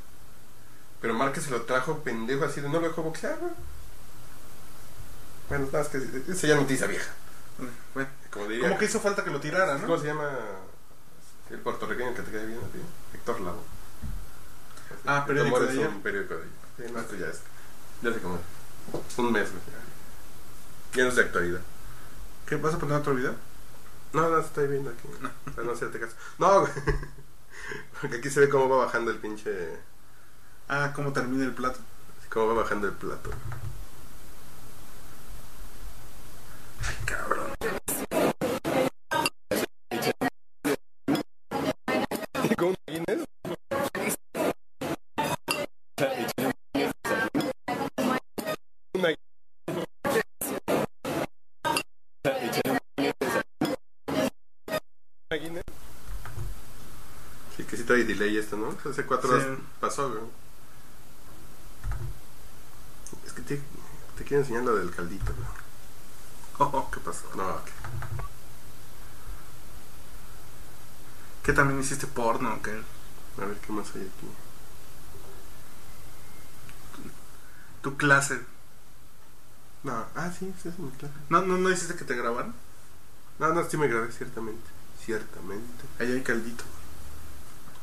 Pero Márquez se lo trajo pendejo así de, no lo dejó boxear, güey. Bueno, nada más que esa ya noticia vieja. Bueno, Como diría. como que hizo falta que lo tirara, ¿Cómo ¿no? se llama el puertorriqueño que te queda bien a ti? Héctor Lavo. Ah, periódico de es ayer. un periódico de ayer. Sí, no, esto ya es. Ya sé cómo. Un mes, güey. Ya no es de actualidad. ¿Qué vas a poner otro video? No, no, estoy viendo aquí. Para no hacerte caso. No, güey. Porque aquí se ve cómo va bajando el pinche. Ah, cómo termina el plato. Cómo va bajando el plato. Ay, cabrón. ¿No? Hace cuatro Sí. horas pasó, güey. Es que te, te quiero enseñar lo del caldito, güey. Oh, ¿Qué pasó? No, que- ¿Qué también hiciste porno o qué? a ver qué más hay aquí. Tu clase. No, ah, sí, sí, es mi clase. ¿No, no, no hiciste que te grabaran? No, no, sí me grabé, ciertamente. Ciertamente. Ahí hay caldito.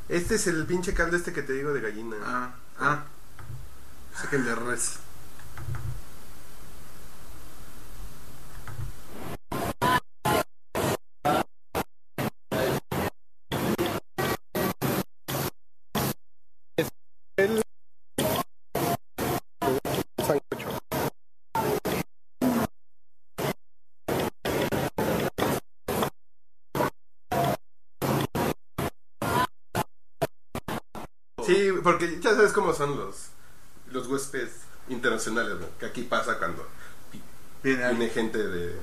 Este es el pinche caldo este que te digo de gallina. Ah, ah. Sé que el de res. Porque ya sabes cómo son los los huéspedes internacionales, ¿no? Que aquí pasa cuando Viene gente de,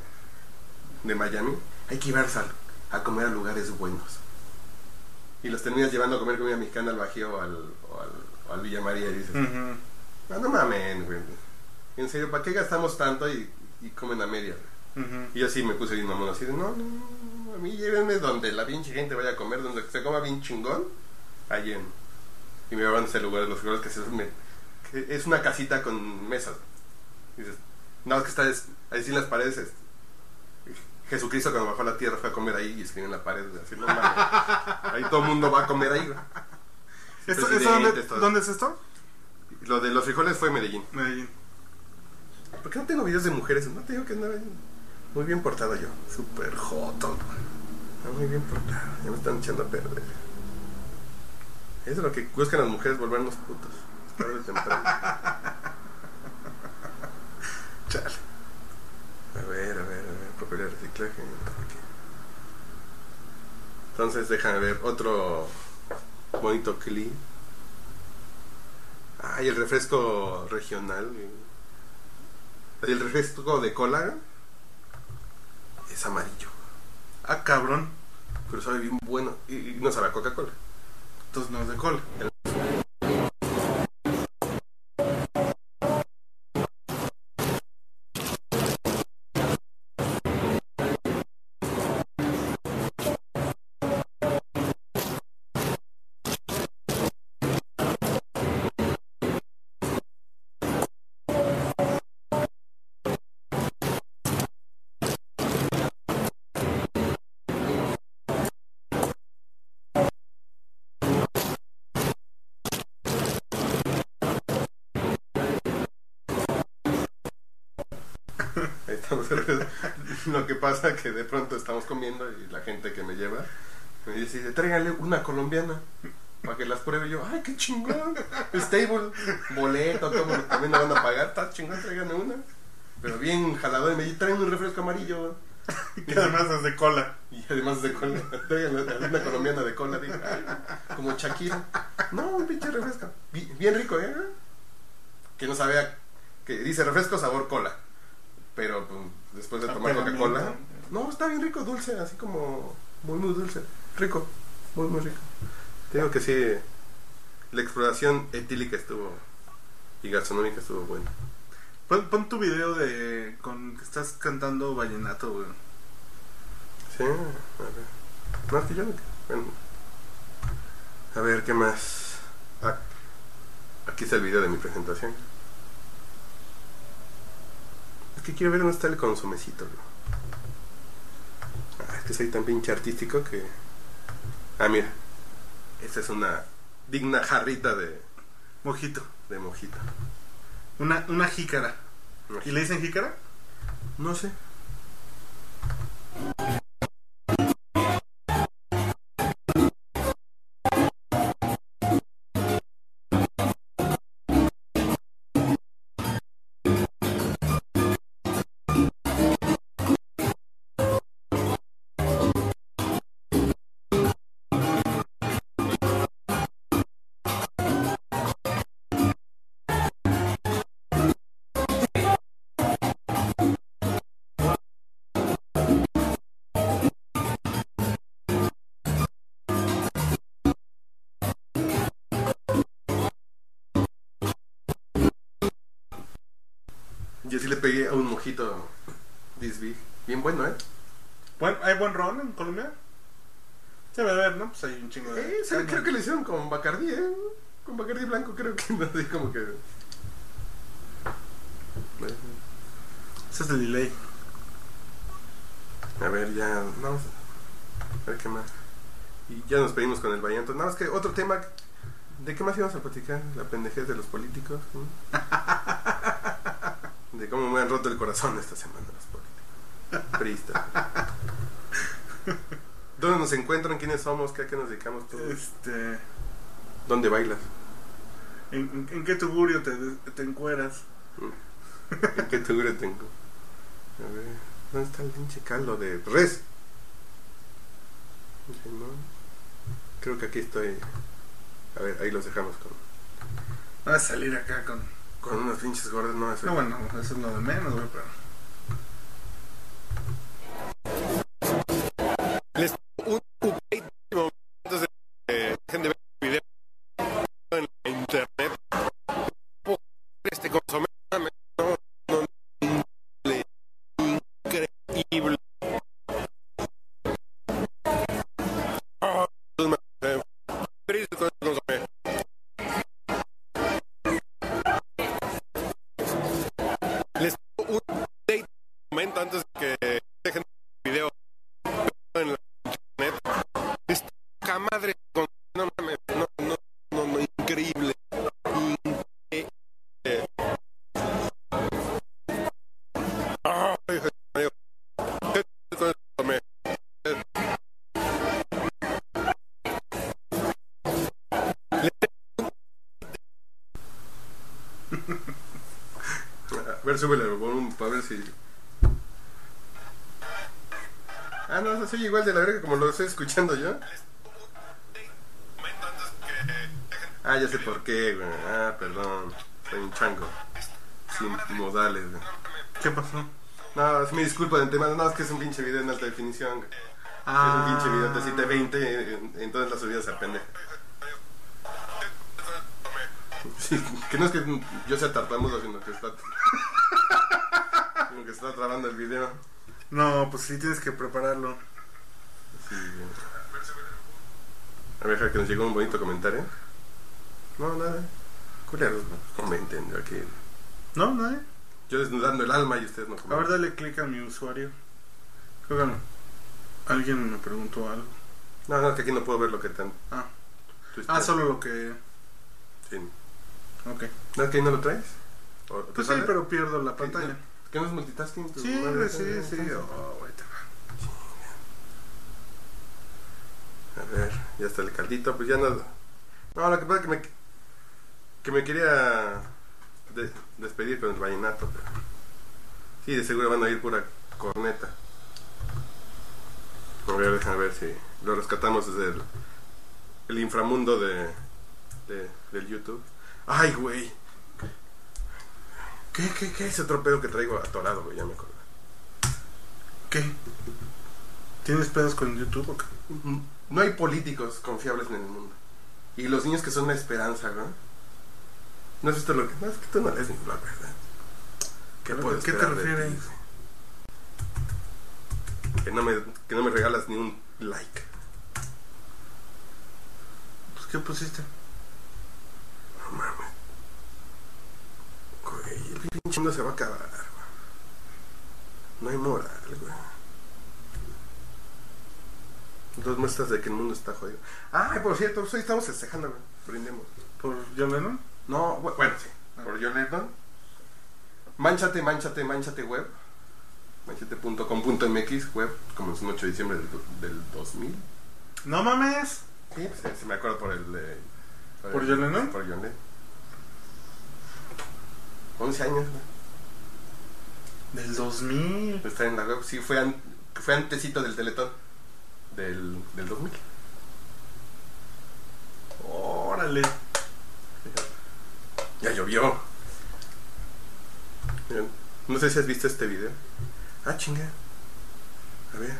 de Miami. Hay que llevarse al- a, comer a lugares buenos. Y los terminas llevando a comer comida mexicana al Bajío o al, o al, o al Villa María y dices, Ujú. no, no mamen, güey. En serio, ¿para qué gastamos tanto y, y comen a media? güey?" Ujú. Y yo sí me puse bien mamón así de, no, no, no, a mí llévenme donde la pinche gente vaya a comer, donde se coma bien chingón, allí en... Y me llevaban a ese lugar, los lugares que, se, me- que es una casita con mesas. Y dices, nada más que está es- ahí sí en las paredes. es- Jesucristo cuando bajó a la tierra fue a comer ahí y escribió en la pared, así, no. Ahí todo el mundo va a comer ahí, güey. ¿Esto, Presidentes, esto dónde, es esto? Lo de los frijoles fue Medellín. Medellín. ¿Por qué no tengo videos de mujeres? No te digo que andaba muy bien portado yo. Súper joto. muy bien portado. Ya me están echando a perder. Eso es lo que buscan las mujeres, volvernos putos. Tarde o temprano. Chale. A ver, a ver, a ver. Papel de reciclaje. Entonces déjame ver otro bonito clip. Ah, y el refresco regional. El refresco de cola es amarillo. Ah, cabrón. Pero sabe bien bueno. Y, y no sabe a Coca-Cola. Es de cola. Ahí Lo que pasa que de pronto estamos comiendo y la gente que me lleva me dice, tráigale una colombiana para que las pruebe. Y yo, ay, qué chingón. Stable, boleto, todo, también me van a pagar. Está chingón, tráiganme una. Pero bien jalado y me dice, traen un refresco amarillo. Que además es de cola. Y además de cola, una colombiana de cola. Dije, "Ay, como Shakira. No, un pinche refresco. Bi- Bien rico, ¿eh? Que no sabía, que dice refresco sabor cola. Pero pues, después de tomar Coca-Cola, miento. no, está bien rico, dulce, así como muy, muy dulce. Rico, muy, muy rico. Te digo que sí, la exploración etílica estuvo y gastronómica estuvo buena. Pon, pon tu video de con que estás cantando vallenato, güey. Sí, a ver. Más que yo, bueno. A ver, ¿qué más? Ah, aquí está el video de mi presentación. Que quiero ver dónde está el consomecito. Ah, es que soy tan pinche artístico que... Ah, mira. Esta es una digna jarrita de, Mojito. de mojito. Una, una jícara. ¿Y le dicen jícara? No sé. Yo sí le pegué a un mojito this big. Bien bueno, ¿eh? Buen- ¿Hay buen ron en Colombia? Debe haber, ¿no? Pues hay un chingo de. Eh, sí, creo que lo hicieron con Bacardí, ¿eh? Con Bacardí blanco creo que no, así como que... Ese es el delay. A ver, ya, vamos. a- A ver qué más. Y ya nos pedimos con el Vallanto. Nada más que otro tema. ¿De qué más íbamos a platicar? La pendejez de los políticos. ¿no? De cómo me han roto el corazón esta semana los políticos. Pristas. ¿Dónde nos encuentran? ¿Quiénes somos? ¿Qué, a qué nos dedicamos todos? Este. ¿Dónde bailas? ¿En, en, en qué tugurio te, te encueras? ¿En qué tugurio tengo? A ver, ¿dónde está el pinche caldo de res? Creo que aquí estoy. A ver, ahí los dejamos con, vas a salir acá con. Con unos pinches gordos. No, eso No, bueno, eso es lo de menos, güey, pero. Escuchando yo. Ah, ya sé por qué, güey. Ah, perdón. Soy un chango. Sin modales, güey. ¿Qué pasó? No, es mi disculpa de antemano. No, es que es un pinche video en alta definición, güey. Es un pinche video de 720, eh, entonces la subida se pendeja. Sí, que no es que yo sea tartamudo, sino que está. Como que está trabando el video. No, pues sí tienes que prepararlo. Sí. A ver, que nos llegó un bonito comentario. No, nada. Culeros, no comenten aquí. ¿No? ¿Nadie? Yo desnudando el alma y ustedes no A ver, comentan. dale clic a mi usuario. Creo que no. Alguien me preguntó algo. No, no, que aquí no puedo ver lo que están. Ah, ah solo lo que. Sí. Ok. ¿No es que ahí no lo traes? ¿O te Pues sí, sale? pero pierdo la pantalla. ¿Que no es multitasking? Sí, güey, sí, sí. Oh, güey, te va. A ver, ya está el caldito, pues ya nada. No, lo que pasa es que me, que me quería de- despedir con el vallenato, pero sí, de seguro van a ir pura corneta. A ver, déjame ver si lo rescatamos desde el, el inframundo de, de- del YouTube. Ay, güey. ¿Qué, qué, qué? Ese otro pedo que traigo atorado, güey, ya me acordé. ¿Qué? ¿Tienes pedos con YouTube o qué? No hay políticos confiables en el mundo. Y los niños que son la esperanza, ¿no? ¿No has visto lo que.? No, es que tú no lees ni blog, ¿verdad? ¿Qué, ¿A puedo qué te refieres? que, no me, que no me regalas ni un like. Pues, ¿qué pusiste? No mames. Güey, el pinche mundo se va a acabar, güey. No hay moral, güey. Dos muestras de que el mundo está jodido. Ah, por cierto, hoy estamos festejando. Brindemos. ¿Por John Lennon? No, bu- bueno, sí. Por John Lennon. Manchate, manchate, manchate web. Manchate.com.mx web, como es un 8 de diciembre del, del 2000. ¡No mames! Sí, pues sí, me acuerdo por el. eh, ¿Por el- John Lennon? Por John Lennon. 11 años, güey. Del 2000. Está en la web. Sí, fue, an- fue antecito del Teletón. Del, del 2000. Órale. Ya llovió. Miren, no sé si has visto este video. Ah, chinga. A ver.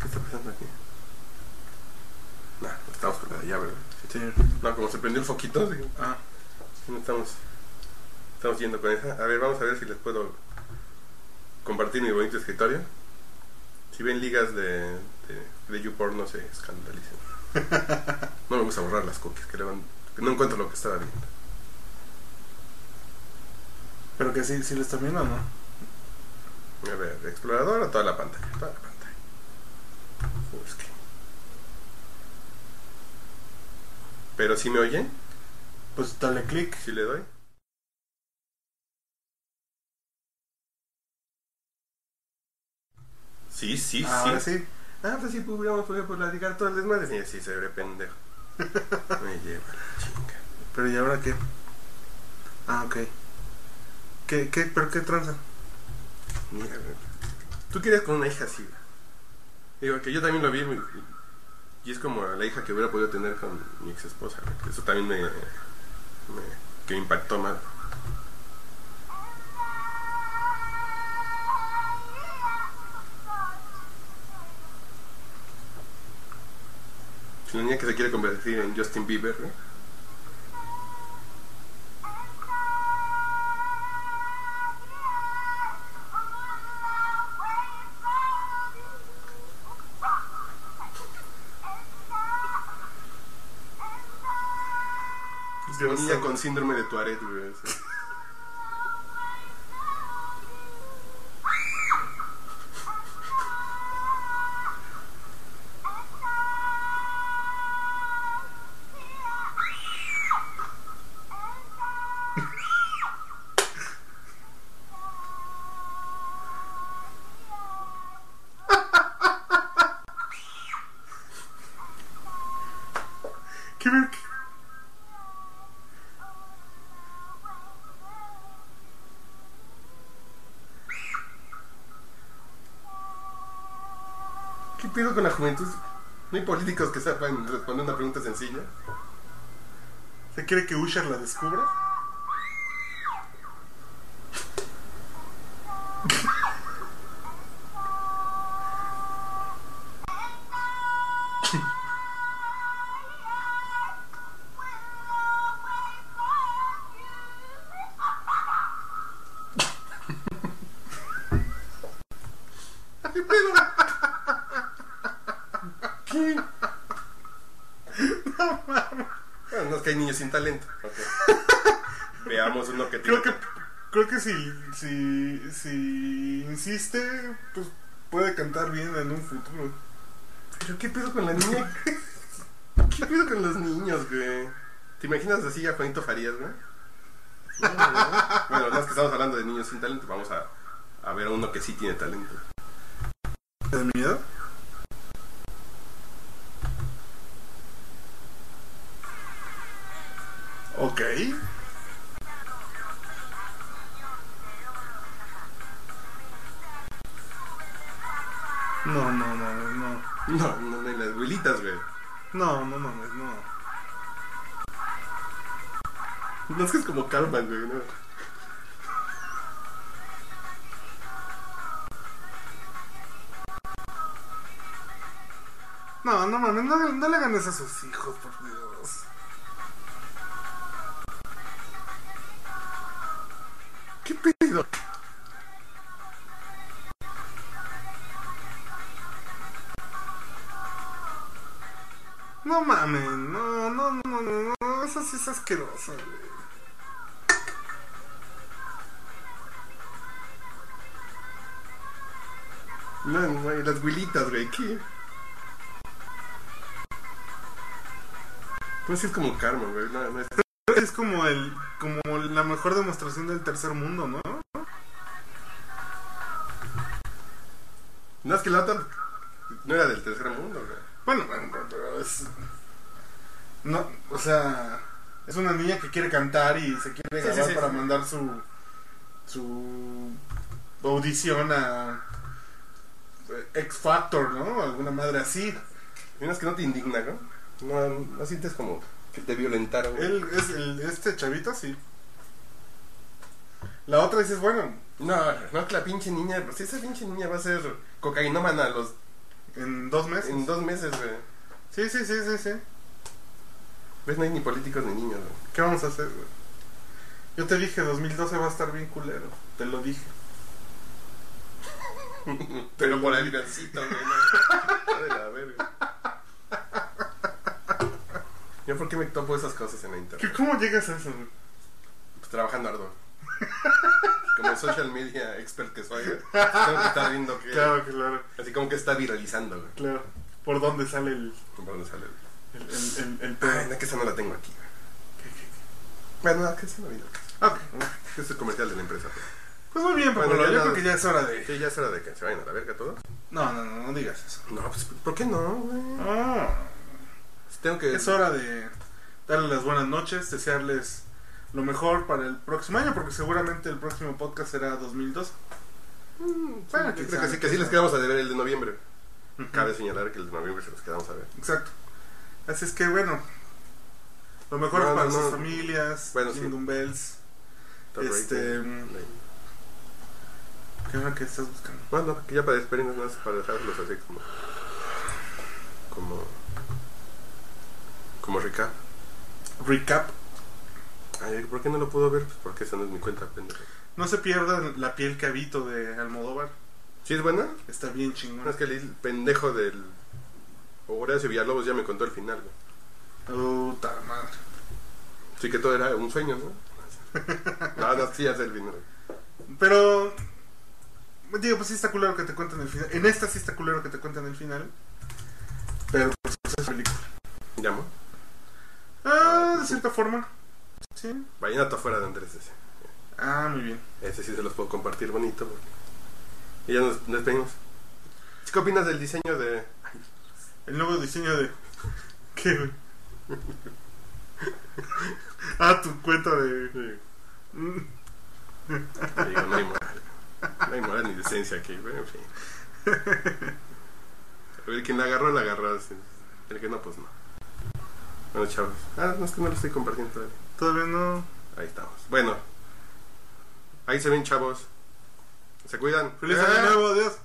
¿Qué está pasando aquí? No, estamos con la llave, ¿verdad? Sí. No, como se prendió el foquito, sí, Ah, no estamos, estamos yendo con esa. A ver, vamos a ver si les puedo compartir mi bonito escritorio. Si ven ligas de, de, de YouPorn, no se escandalicen. No me gusta borrar las cookies, que, le van- que no encuentro lo que estaba viendo. pero que sí, sí lo están viendo o no. A ver, explorador o toda la pantalla. Toda la pantalla. Es que- Pero si me oye, Pues dale clic. si le doy. Sí, sí, Ahora sí. sí. Ah, pues sí, pudiéramos poder platicar todo el desmadre. Sí, sí, se ve pendejo. Me lleva la chinga. Pero ¿y ahora qué? Ah, ok. ¿Qué, qué, pero qué tranza? Mira. Tú querías con una hija así. Digo, que yo también lo vi. y- Y es como la hija que hubiera podido tener con mi ex esposa. Eso también me, me- que impactó más. La niña que se quiere convertir en Justin Bieber, ¿no? Una niña con síndrome de Tourette, güey. Con la juventud? No hay políticos que sepan responder una pregunta sencilla. ¿Se quiere que Usher la descubra? ¿Qué? Bueno, no es que hay niños sin talento. ok. Veamos uno que tiene. Creo que, creo que si, si, si insiste, pues puede cantar bien en un futuro. ¿Pero qué pedo con la niña? ¿Qué pedo con los niños, güey? ¿Te imaginas así a Juanito Farías, güey? No, no. Bueno, no es que estamos hablando de niños sin talento, vamos a, a ver a uno que sí tiene talento. ¿De miedo? Ok. No, no, no, no. No, no, no, y las abuelitas, güey. No, no mames, no. No es que es como Carmen, güey, ¿no? No, no mames, no, no le hagan eso a sus hijos, por Dios. ¿Qué pedo? No mames, no, no, no, no, no, eso sí es asqueroso, güey. No, no, y las abuelitas, güey, ¿qué? Pues sí es como Carmen, güey, no es... Es como el, como la mejor demostración del tercer mundo, ¿no? No, es que la otra no era del tercer mundo, güey. Bueno, pero- es. No, o sea, es una niña que quiere cantar y se quiere Sí, grabar sí, para mandar su. su. audición a. X Factor, ¿no? Alguna madre así. Y es que no te indigna, ¿no? No, no sientes como que te violentaron. Él es el, este chavito, sí. La otra dices, bueno, No, no es que la pinche niña, pues esa pinche niña va a ser cocainómana a los, en dos meses. en dos meses, güey. Sí, sí, sí, sí, sí. ¿Ves? No hay ni políticos ni niños, güey. ¿Qué vamos a hacer, güey? Yo te dije, 2012 va a estar bien culero. Te lo dije. Pero por el güey. No. de la verga. Yo por qué me topo esas cosas en la internet. ¿Qué- ¿Cómo llegas a eso? Pues trabajando arduo. Como social media expert que soy, tengo que estar viendo que... Claro, claro, Así como que está viralizando, güey. claro. por dónde sale el, ¿Por dónde sale? el, el, el, el pedo. Ay, que esa no la tengo aquí. ¿Qué, qué, Bueno, no, que esa no qué? Ok. Es el comercial de la empresa. pero- Pues muy bien, Bueno, Pablo. ya yo creo que ya es hora de. Sí, ya es hora de que se vayan a la verga todos. No, no, no, no digas eso. No, pues, ¿por qué no, güey? Ah, Tengo que... es hora de darles las buenas noches, desearles lo mejor para el próximo año, porque seguramente el próximo podcast será 2002. Mm, Bueno, creo que sí, que quién sí les quedamos a deber el de noviembre. Cabe señalar que el de noviembre se los quedamos a ver. Exacto. Así es que bueno, lo mejor No, para no, sus no. familias, Bueno, sí. Bells. Top Este, ¿Qué es lo que estás buscando? Bueno, que ya para despedirnos más, para dejarlos así como... Como... Como recap. Recap. Ay, ¿por qué no lo puedo ver? Pues porque esa no es mi cuenta, pendejo. No se pierdan la piel que habito de Almodóvar. ¿Sí es buena? Está bien chingón. No, es que el pendejo del... Horacio Villalobos ya me contó el final, güey. Puta madre. Sí que todo era un sueño, ¿no? No, no, sí, sé el final. Pero. Digo, pues sí está culero que te cuenten el final. En esta sí está culero que te cuenten el final. Pero pues es película. ¿Llamo? Ah, de cierta forma. Sí. Vallenato afuera de Andrés ese. Ah, muy bien. Ese sí se los puedo compartir bonito. porque- Y ya nos despedimos. ¿Qué opinas del diseño de... El nuevo diseño de. ¿Qué, ah, tu cuenta de. Digo, no hay moral. No hay moral ni decencia aquí, güey, en fin. El quien la agarró, la agarró. El que no, pues no. Bueno, chavos. Ah, no es que no lo estoy compartiendo todavía. Todavía no. Ahí estamos. Bueno. Ahí se ven, chavos. Se cuidan. ¡Feliz año nuevo! ¡Adiós!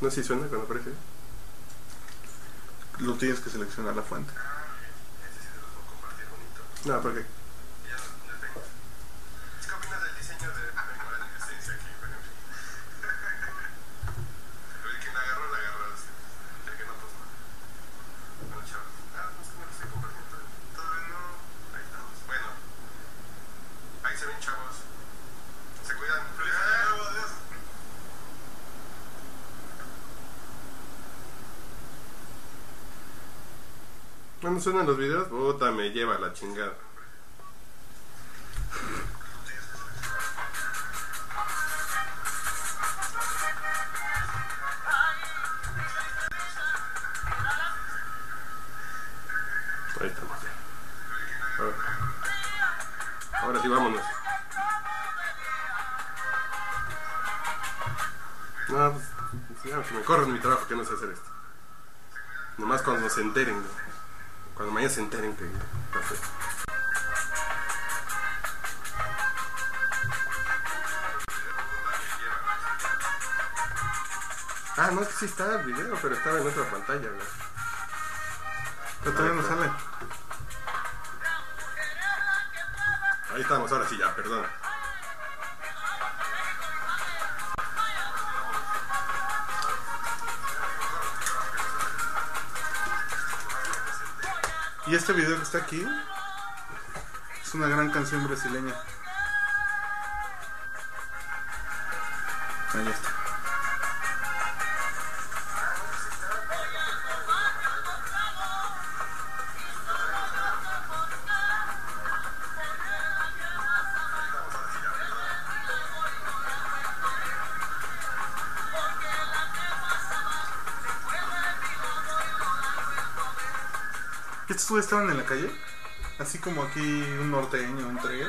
No sé si suena cuando aparece. Lo tienes que seleccionar la fuente. No, porque. ¿Qué opinas del diseño de.? A ver, moral ni decencia aquí, güey, en fin. El que la agarró, la agarró. sí. El que no, pues no. Bueno, chavos. Ah, no es que no lo estoy compartiendo. Todavía no. Ahí estamos. Bueno. Ahí se ven, chavos. Se cuidan. ¡Feliz año nuevo! ¡Adiós! No, suenan los videos. Puta, me lleva la chingada. Ahí estamos ya. Ahora, sí, vámonos. No, pues, ya, me corro en mi trabajo que no sé hacer esto. Nomás cuando se enteren, ¿no? Cuando mañana se enteren que no sé. Ah, no, sí está el video, pero estaba en otra pantalla, güey. Pero todavía no sale. Ahí estamos, ahora sí ya, perdón. Y este video que está aquí es una gran canción brasileña. Ahí está. ¿Estos güeyes estaban en la calle? Así como aquí un norteño, un.